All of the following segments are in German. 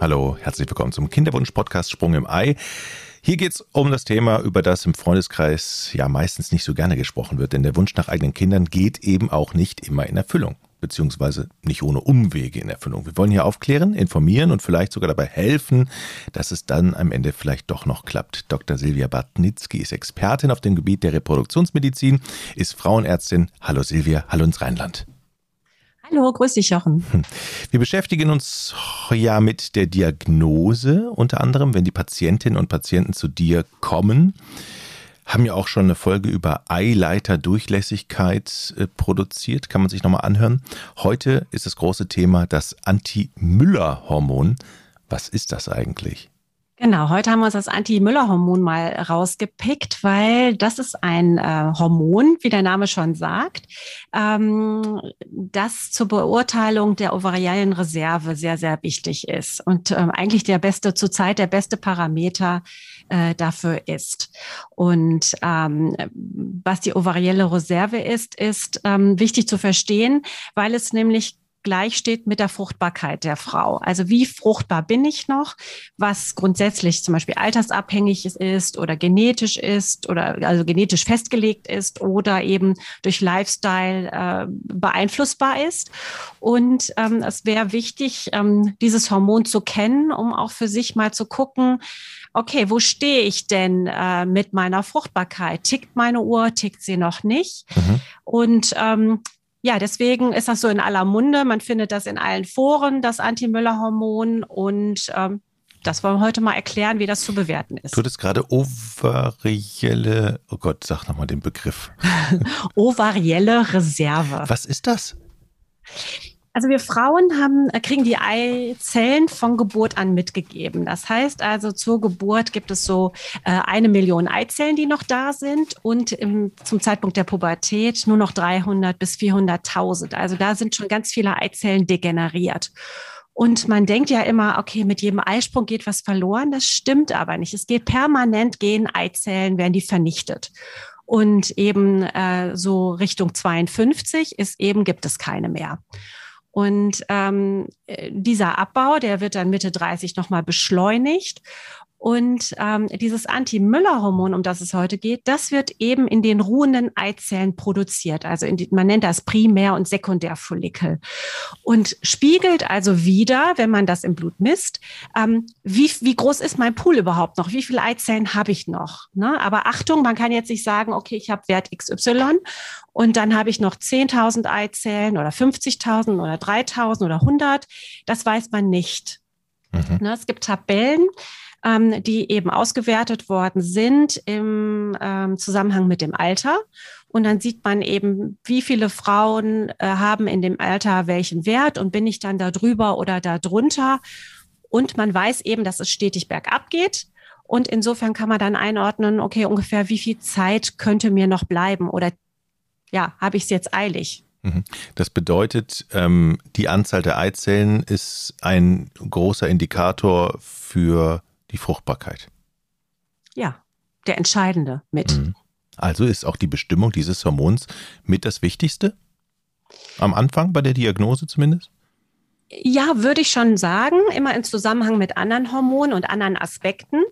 Hallo, herzlich willkommen zum Kinderwunsch-Podcast Sprung im Ei. Hier geht es um das Thema, über das im Freundeskreis ja meistens nicht so gerne gesprochen wird, denn der Wunsch nach eigenen Kindern geht eben auch nicht immer in Erfüllung, beziehungsweise nicht ohne Umwege in Erfüllung. Wir wollen hier aufklären, informieren und vielleicht sogar dabei helfen, dass es dann am Ende vielleicht doch noch klappt. Dr. Silvia Bartnitzki ist Expertin auf dem Gebiet der Reproduktionsmedizin, ist Frauenärztin. Hallo Silvia, hallo ins Rheinland. Hallo, grüß dich, Jochen. Hm. Wir beschäftigen uns ja mit der Diagnose, unter anderem, wenn die Patientinnen und Patienten zu dir kommen. Haben ja auch schon eine Folge über Eileiterdurchlässigkeit äh, produziert, kann man sich nochmal anhören. Heute ist das große Thema das Anti-Müller-Hormon. Was ist das eigentlich? Genau, heute haben wir uns das Anti-Müller-Hormon mal rausgepickt, weil das ist ein äh, Hormon, wie der Name schon sagt, ähm, das zur Beurteilung der ovariellen Reserve sehr, sehr wichtig ist und ähm, eigentlich der beste, zurzeit der beste Parameter äh, dafür ist. Und ähm, was die ovarielle Reserve ist, ist ähm, wichtig zu verstehen, weil es nämlich gleich steht mit der Fruchtbarkeit der Frau. Also wie fruchtbar bin ich noch, was grundsätzlich zum Beispiel altersabhängig ist oder genetisch ist oder also genetisch festgelegt ist oder eben durch Lifestyle äh, beeinflussbar ist. Und ähm, es wäre wichtig, ähm, dieses Hormon zu kennen, um auch für sich mal zu gucken, okay, wo stehe ich denn äh, mit meiner Fruchtbarkeit? Tickt meine Uhr, tickt sie noch nicht? Mhm. Und ähm, ja, deswegen ist das so in aller Munde. Man findet das in allen Foren, das Anti-Müller-Hormon. Und ähm, das wollen wir heute mal erklären, wie das zu bewerten ist. Du hattest gerade ovarielle, oh Gott, sag nochmal den Begriff. ovarielle Reserve. Was ist das? Also wir Frauen haben, äh, kriegen die Eizellen von Geburt an mitgegeben. Das heißt also, zur Geburt gibt es so äh, eine Million Eizellen, die noch da sind und im, zum Zeitpunkt der Pubertät nur noch 300 bis 400.000. Also da sind schon ganz viele Eizellen degeneriert. Und man denkt ja immer, okay, mit jedem Eisprung geht was verloren. Das stimmt aber nicht. Es geht permanent, gehen Eizellen, werden die vernichtet. Und eben äh, so Richtung 52 ist eben, gibt es keine mehr. Und ähm, äh, dieser Abbau, der wird dann Mitte 30 nochmal beschleunigt. Und ähm, dieses Anti-Müller-Hormon, um das es heute geht, das wird eben in den ruhenden Eizellen produziert. Also die, man nennt das Primär- und Sekundärfollikel. Und spiegelt also wieder, wenn man das im Blut misst, ähm, wie, wie groß ist mein Pool überhaupt noch? Wie viele Eizellen habe ich noch? Ne? Aber Achtung, man kann jetzt nicht sagen, okay, ich habe Wert XY und dann habe ich noch 10.000 Eizellen oder 50.000 oder 3.000 oder 100. Das weiß man nicht. Mhm. Ne? Es gibt Tabellen ähm, die eben ausgewertet worden sind im ähm, Zusammenhang mit dem Alter. Und dann sieht man eben, wie viele Frauen äh, haben in dem Alter welchen Wert und bin ich dann da drüber oder da drunter. Und man weiß eben, dass es stetig bergab geht. Und insofern kann man dann einordnen, okay, ungefähr wie viel Zeit könnte mir noch bleiben oder ja, habe ich es jetzt eilig? Mhm. Das bedeutet, ähm, die Anzahl der Eizellen ist ein großer Indikator für die Fruchtbarkeit. Ja, der entscheidende mit. Mhm. Also ist auch die Bestimmung dieses Hormons mit das Wichtigste? Am Anfang bei der Diagnose zumindest? Ja, würde ich schon sagen, immer im Zusammenhang mit anderen Hormonen und anderen Aspekten.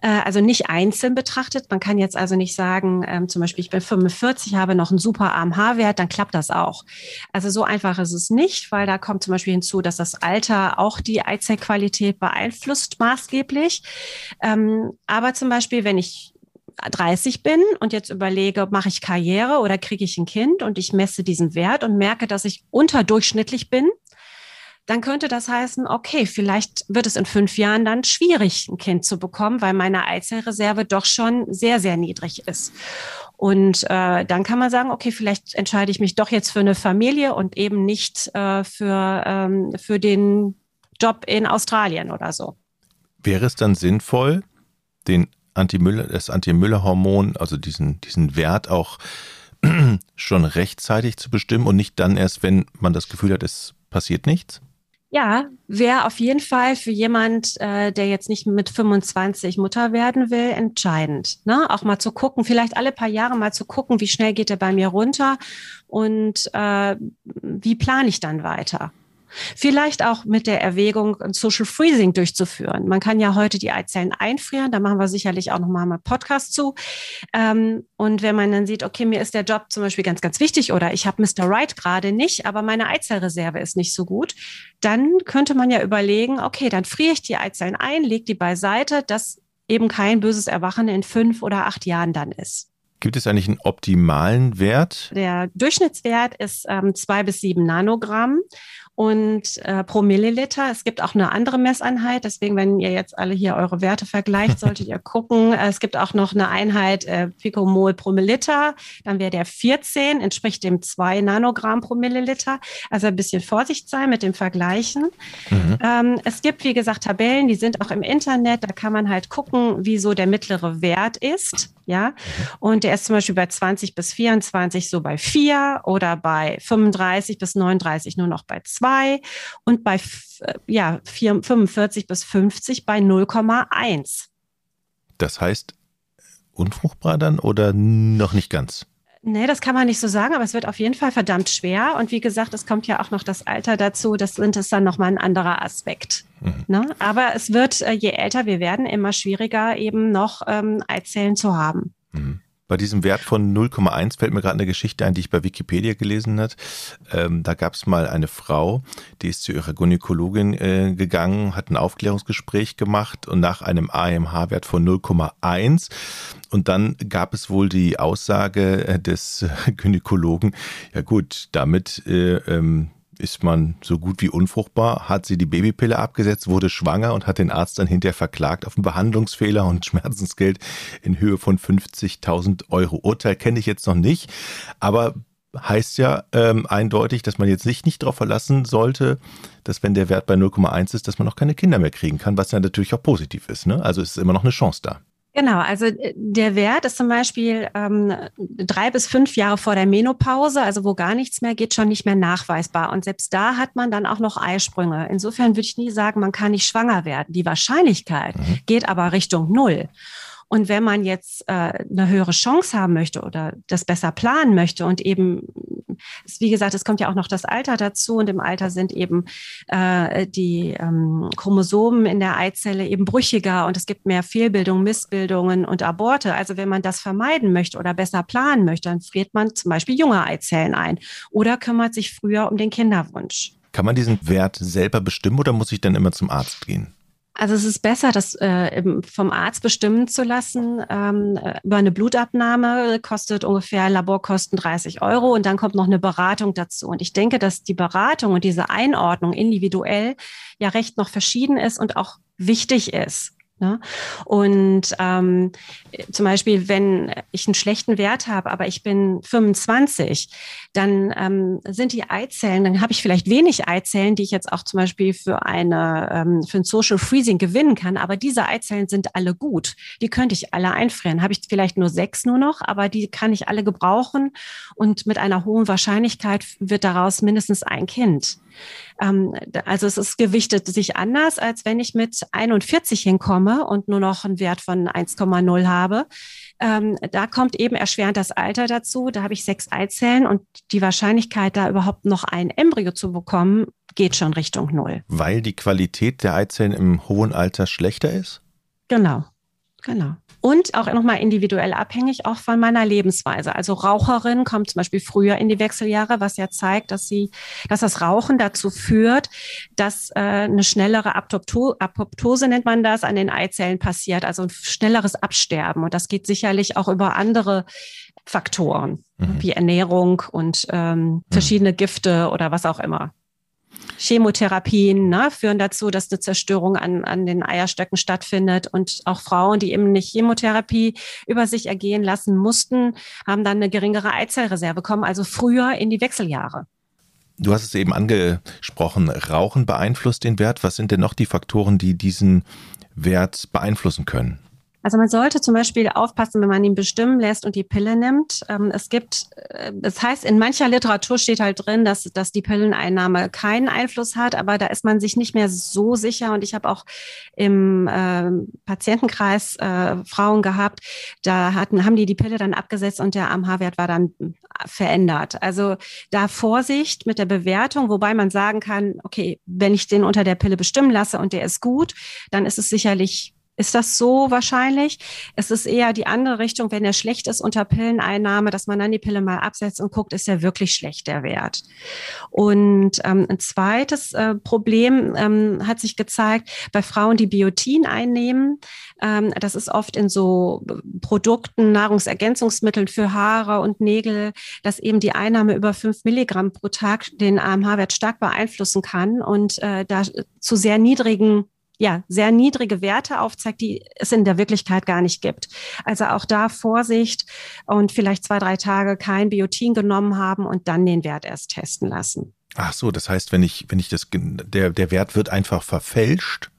Äh, also nicht einzeln betrachtet. Man kann jetzt also nicht sagen, ähm, zum Beispiel, ich bin 45, habe noch einen super AMH-Wert, dann klappt das auch. Also so einfach ist es nicht, weil da kommt zum Beispiel hinzu, dass das Alter auch die Eizellqualität beeinflusst maßgeblich. Ähm, aber zum Beispiel, wenn ich 30 bin und jetzt überlege, mache ich Karriere oder kriege ich ein Kind und ich messe diesen Wert und merke, dass ich unterdurchschnittlich bin, dann könnte das heißen, okay, vielleicht wird es in fünf Jahren dann schwierig, ein Kind zu bekommen, weil meine Eizellreserve doch schon sehr, sehr niedrig ist. Und äh, dann kann man sagen, okay, vielleicht entscheide ich mich doch jetzt für eine Familie und eben nicht äh, für, ähm, für den Job in Australien oder so. Wäre es dann sinnvoll, den Anti-Müller, das Anti-Müller-Hormon, also diesen, diesen Wert auch schon rechtzeitig zu bestimmen und nicht dann erst, wenn man das Gefühl hat, es passiert nichts? Ja, wäre auf jeden Fall für jemand, äh, der jetzt nicht mit 25 Mutter werden will, entscheidend. Ne? Auch mal zu gucken, vielleicht alle paar Jahre mal zu gucken, wie schnell geht er bei mir runter und äh, wie plane ich dann weiter. Vielleicht auch mit der Erwägung, ein Social Freezing durchzuführen. Man kann ja heute die Eizellen einfrieren, da machen wir sicherlich auch nochmal einen Podcast zu. Ähm, und wenn man dann sieht, okay, mir ist der Job zum Beispiel ganz, ganz wichtig oder ich habe Mr. Right gerade nicht, aber meine Eizellreserve ist nicht so gut, dann könnte man ja überlegen, okay, dann friere ich die Eizellen ein, lege die beiseite, dass eben kein böses Erwachen in fünf oder acht Jahren dann ist. Gibt es eigentlich einen optimalen Wert? Der Durchschnittswert ist ähm, zwei bis sieben Nanogramm und äh, pro Milliliter. Es gibt auch eine andere Messeinheit. Deswegen, wenn ihr jetzt alle hier eure Werte vergleicht, solltet ihr gucken. Äh, es gibt auch noch eine Einheit äh, Picomol pro Milliliter. Dann wäre der 14, entspricht dem 2 Nanogramm pro Milliliter. Also ein bisschen Vorsicht sein mit dem Vergleichen. Mhm. Ähm, es gibt, wie gesagt, Tabellen, die sind auch im Internet. Da kann man halt gucken, wie so der mittlere Wert ist. Ja, und der ist zum Beispiel bei 20 bis 24 so bei 4 oder bei 35 bis 39 nur noch bei 2 und bei ja, 4, 45 bis 50 bei 0,1. Das heißt, unfruchtbar dann oder noch nicht ganz? Nee, das kann man nicht so sagen, aber es wird auf jeden Fall verdammt schwer. Und wie gesagt, es kommt ja auch noch das Alter dazu. Das sind es dann nochmal ein anderer Aspekt. Mhm. Ne? Aber es wird, äh, je älter wir werden, immer schwieriger, eben noch ähm, Eizellen zu haben. Mhm. Bei diesem Wert von 0,1 fällt mir gerade eine Geschichte ein, die ich bei Wikipedia gelesen hat. Ähm, da gab es mal eine Frau, die ist zu ihrer Gynäkologin äh, gegangen, hat ein Aufklärungsgespräch gemacht und nach einem AMH-Wert von 0,1 und dann gab es wohl die Aussage äh, des Gynäkologen, ja gut, damit äh, ähm, ist man so gut wie unfruchtbar, hat sie die Babypille abgesetzt, wurde schwanger und hat den Arzt dann hinterher verklagt auf einen Behandlungsfehler und Schmerzensgeld in Höhe von 50.000 Euro. Urteil kenne ich jetzt noch nicht, aber heißt ja ähm, eindeutig, dass man jetzt sich nicht darauf verlassen sollte, dass wenn der Wert bei 0,1 ist, dass man noch keine Kinder mehr kriegen kann, was ja natürlich auch positiv ist. Ne? Also ist immer noch eine Chance da. Genau, also äh, der Wert ist zum Beispiel ähm, drei bis fünf Jahre vor der Menopause, also wo gar nichts mehr geht, schon nicht mehr nachweisbar. Und selbst da hat man dann auch noch Eisprünge. Insofern würde ich nie sagen, man kann nicht schwanger werden. Die Wahrscheinlichkeit mhm. geht aber Richtung Null. Und wenn man jetzt äh, eine höhere Chance haben möchte oder das besser planen möchte und eben, wie gesagt, es kommt ja auch noch das Alter dazu und im Alter sind eben äh, die ähm, Chromosomen in der Eizelle eben brüchiger und es gibt mehr Fehlbildungen, Missbildungen und Aborte. Also wenn man das vermeiden möchte oder besser planen möchte, dann friert man zum Beispiel junge Eizellen ein oder kümmert sich früher um den Kinderwunsch. Kann man diesen Wert selber bestimmen oder muss ich dann immer zum Arzt gehen? Also es ist besser, das äh, vom Arzt bestimmen zu lassen. Ähm, über eine Blutabnahme kostet ungefähr Laborkosten 30 Euro und dann kommt noch eine Beratung dazu. Und ich denke, dass die Beratung und diese Einordnung individuell ja recht noch verschieden ist und auch wichtig ist. Ne? Und ähm, zum Beispiel, wenn ich einen schlechten Wert habe, aber ich bin 25, dann ähm, sind die Eizellen, dann habe ich vielleicht wenig Eizellen, die ich jetzt auch zum Beispiel für eine ähm, für ein Social Freezing gewinnen kann. Aber diese Eizellen sind alle gut. Die könnte ich alle einfrieren. Habe ich vielleicht nur sechs nur noch, aber die kann ich alle gebrauchen und mit einer hohen Wahrscheinlichkeit wird daraus mindestens ein Kind. Ähm, also es ist gewichtet sich anders, als wenn ich mit 41 hinkomme und nur noch einen Wert von 1,0 habe. Ähm, da kommt eben erschwerend das Alter dazu. Da habe ich sechs Eizellen und die Wahrscheinlichkeit, da überhaupt noch ein Embryo zu bekommen, geht schon Richtung Null. Weil die Qualität der Eizellen im hohen Alter schlechter ist? Genau, genau und auch nochmal individuell abhängig auch von meiner Lebensweise. Also Raucherin kommt zum Beispiel früher in die Wechseljahre, was ja zeigt, dass sie, dass das Rauchen dazu führt, dass äh, eine schnellere Apopto Apoptose nennt man das an den Eizellen passiert, also ein schnelleres Absterben. Und das geht sicherlich auch über andere Faktoren mhm. wie Ernährung und ähm, mhm. verschiedene Gifte oder was auch immer. Chemotherapien ne, führen dazu, dass eine Zerstörung an, an den Eierstöcken stattfindet. Und auch Frauen, die eben nicht Chemotherapie über sich ergehen lassen mussten, haben dann eine geringere Eizellreserve, kommen also früher in die Wechseljahre. Du hast es eben angesprochen, Rauchen beeinflusst den Wert. Was sind denn noch die Faktoren, die diesen Wert beeinflussen können? Also man sollte zum Beispiel aufpassen, wenn man ihn bestimmen lässt und die Pille nimmt. Ähm, es gibt, äh, das heißt, in mancher Literatur steht halt drin, dass, dass die Pilleneinnahme keinen Einfluss hat, aber da ist man sich nicht mehr so sicher. Und ich habe auch im äh, Patientenkreis äh, Frauen gehabt, da hatten, haben die die Pille dann abgesetzt und der AMH-Wert war dann verändert. Also da Vorsicht mit der Bewertung, wobei man sagen kann, okay, wenn ich den unter der Pille bestimmen lasse und der ist gut, dann ist es sicherlich ist das so wahrscheinlich? Es ist eher die andere Richtung, wenn er schlecht ist unter Pilleneinnahme, dass man dann die Pille mal absetzt und guckt, ist er wirklich schlecht, der Wert. Und ähm, ein zweites äh, Problem ähm, hat sich gezeigt bei Frauen, die Biotin einnehmen. Ähm, das ist oft in so Produkten, Nahrungsergänzungsmitteln für Haare und Nägel, dass eben die Einnahme über fünf Milligramm pro Tag den AMH-Wert stark beeinflussen kann und äh, da zu sehr niedrigen ja, sehr niedrige Werte aufzeigt, die es in der Wirklichkeit gar nicht gibt. Also auch da Vorsicht und vielleicht zwei, drei Tage kein Biotin genommen haben und dann den Wert erst testen lassen. Ach so, das heißt, wenn ich, wenn ich das, der, der Wert wird einfach verfälscht.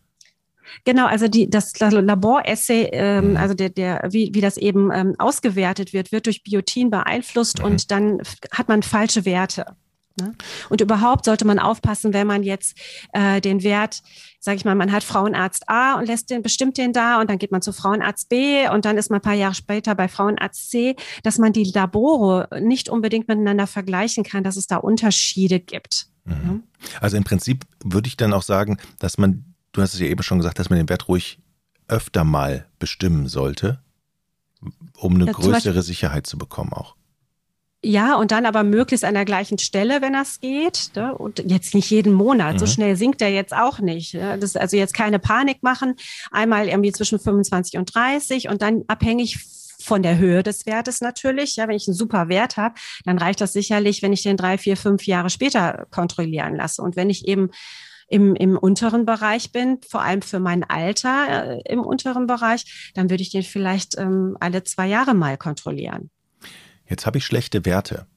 Genau, also die, das Laboressay, ähm, mhm. also der, der, wie, wie das eben ähm, ausgewertet wird, wird durch Biotin beeinflusst mhm. und dann hat man falsche Werte. Ne? Und überhaupt sollte man aufpassen, wenn man jetzt äh, den Wert, sage ich mal, man hat Frauenarzt A und lässt den bestimmt den da und dann geht man zu Frauenarzt B und dann ist man ein paar Jahre später bei Frauenarzt C, dass man die Labore nicht unbedingt miteinander vergleichen kann, dass es da Unterschiede gibt. Mhm. Ne? Also im Prinzip würde ich dann auch sagen, dass man, du hast es ja eben schon gesagt, dass man den Wert ruhig öfter mal bestimmen sollte, um eine ja, größere Sicherheit zu bekommen auch. Ja, und dann aber möglichst an der gleichen Stelle, wenn das geht. Ne? Und jetzt nicht jeden Monat. Mhm. So schnell sinkt er jetzt auch nicht. Ne? Das also jetzt keine Panik machen. Einmal irgendwie zwischen 25 und 30 und dann abhängig von der Höhe des Wertes natürlich. Ja, wenn ich einen super Wert habe, dann reicht das sicherlich, wenn ich den drei, vier, fünf Jahre später kontrollieren lasse. Und wenn ich eben im, im unteren Bereich bin, vor allem für mein Alter äh, im unteren Bereich, dann würde ich den vielleicht ähm, alle zwei Jahre mal kontrollieren. Jetzt habe ich schlechte Werte.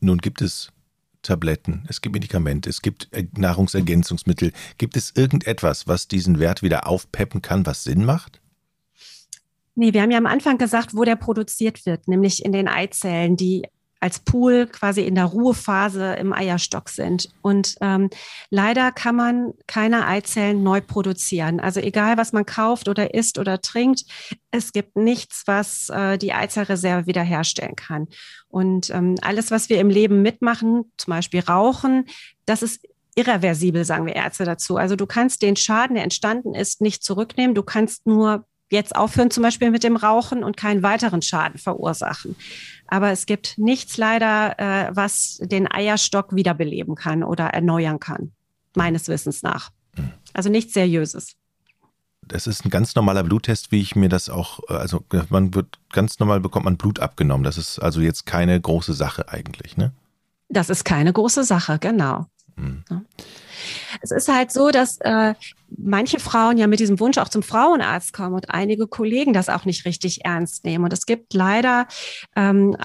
Nun gibt es Tabletten, es gibt Medikamente, es gibt Nahrungsergänzungsmittel. Gibt es irgendetwas, was diesen Wert wieder aufpeppen kann, was Sinn macht? Nee, wir haben ja am Anfang gesagt, wo der produziert wird, nämlich in den Eizellen, die als Pool quasi in der Ruhephase im Eierstock sind. Und ähm, leider kann man keine Eizellen neu produzieren. Also egal, was man kauft oder isst oder trinkt, es gibt nichts, was äh, die Eizellreserve wiederherstellen kann. Und ähm, alles, was wir im Leben mitmachen, zum Beispiel Rauchen, das ist irreversibel, sagen wir Ärzte dazu. Also du kannst den Schaden, der entstanden ist, nicht zurücknehmen. Du kannst nur jetzt aufhören, zum Beispiel mit dem Rauchen und keinen weiteren Schaden verursachen. Aber es gibt nichts leider, äh, was den Eierstock wiederbeleben kann oder erneuern kann, meines Wissens nach. Also nichts Seriöses. Das ist ein ganz normaler Bluttest, wie ich mir das auch, äh, also man wird ganz normal bekommt man Blut abgenommen. Das ist also jetzt keine große Sache eigentlich, ne? Das ist keine große Sache, genau. Mhm. Es ist halt so, dass äh, manche Frauen ja mit diesem Wunsch auch zum Frauenarzt kommen und einige Kollegen das auch nicht richtig ernst nehmen. Und es gibt leider ähm,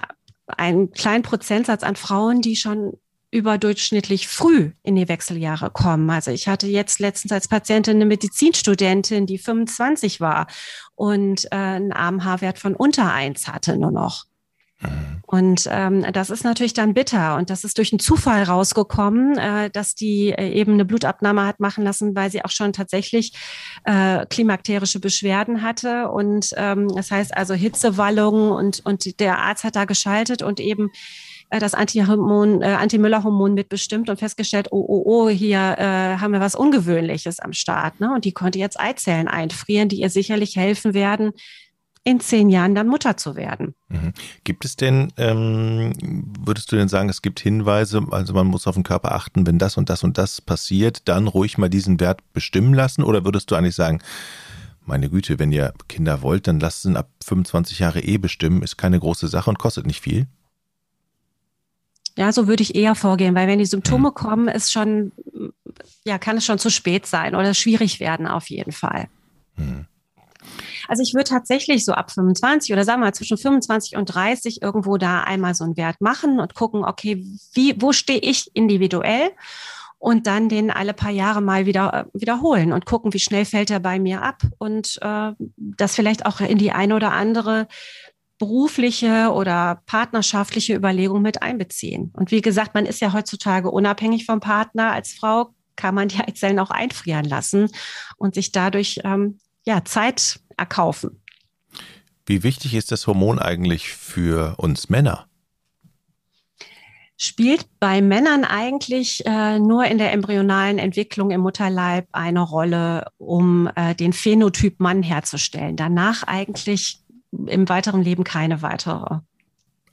einen kleinen Prozentsatz an Frauen, die schon überdurchschnittlich früh in die Wechseljahre kommen. Also ich hatte jetzt letztens als Patientin eine Medizinstudentin, die 25 war und äh, einen AMH-Wert von unter eins hatte nur noch. Und ähm, das ist natürlich dann bitter. Und das ist durch einen Zufall rausgekommen, äh, dass die äh, eben eine Blutabnahme hat machen lassen, weil sie auch schon tatsächlich äh, klimakterische Beschwerden hatte. Und ähm, das heißt also Hitzewallungen und, und der Arzt hat da geschaltet und eben äh, das Antihormon, äh, Anti-Müller-Hormon mitbestimmt und festgestellt, oh, oh, oh, hier äh, haben wir was Ungewöhnliches am Start. Ne? Und die konnte jetzt Eizellen einfrieren, die ihr sicherlich helfen werden, in zehn Jahren dann Mutter zu werden. Mhm. Gibt es denn, ähm, würdest du denn sagen, es gibt Hinweise, also man muss auf den Körper achten, wenn das und das und das passiert, dann ruhig mal diesen Wert bestimmen lassen? Oder würdest du eigentlich sagen, meine Güte, wenn ihr Kinder wollt, dann lasst es ab 25 Jahre eh bestimmen, ist keine große Sache und kostet nicht viel? Ja, so würde ich eher vorgehen, weil wenn die Symptome mhm. kommen, ist schon, ja, kann es schon zu spät sein oder schwierig werden auf jeden Fall. Mhm. Also ich würde tatsächlich so ab 25 oder sagen wir mal zwischen 25 und 30 irgendwo da einmal so einen Wert machen und gucken, okay, wie, wo stehe ich individuell? und dann den alle paar Jahre mal wieder äh, wiederholen und gucken, wie schnell fällt er bei mir ab und äh, das vielleicht auch in die eine oder andere berufliche oder partnerschaftliche Überlegung mit einbeziehen. Und wie gesagt, man ist ja heutzutage unabhängig vom Partner. Als Frau kann man die Eizellen auch einfrieren lassen und sich dadurch ähm, ja, Zeit erkaufen. Wie wichtig ist das Hormon eigentlich für uns Männer? spielt bei Männern eigentlich äh, nur in der embryonalen Entwicklung im Mutterleib eine Rolle, um äh, den Phänotyp Mann herzustellen. Danach eigentlich im weiteren Leben keine weitere.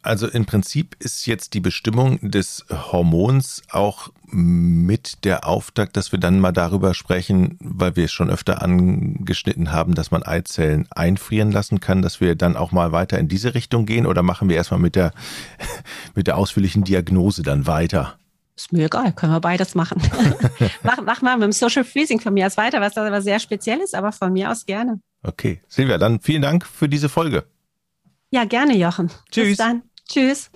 Also im Prinzip ist jetzt die Bestimmung des Hormons auch mit der Auftakt, dass wir dann mal darüber sprechen, weil wir es schon öfter angeschnitten haben, dass man Eizellen einfrieren lassen kann, dass wir dann auch mal weiter in diese Richtung gehen oder machen wir erstmal mit der, mit der ausführlichen Diagnose dann weiter? Ist mir egal, können wir beides machen. mach, mach mal mit dem Social Freezing von mir aus weiter, was aber sehr speziell ist, aber von mir aus gerne. Okay, Silvia, dann vielen Dank für diese Folge. Ja, gerne, Jochen. Tschüss. Bis dann. Tschüss.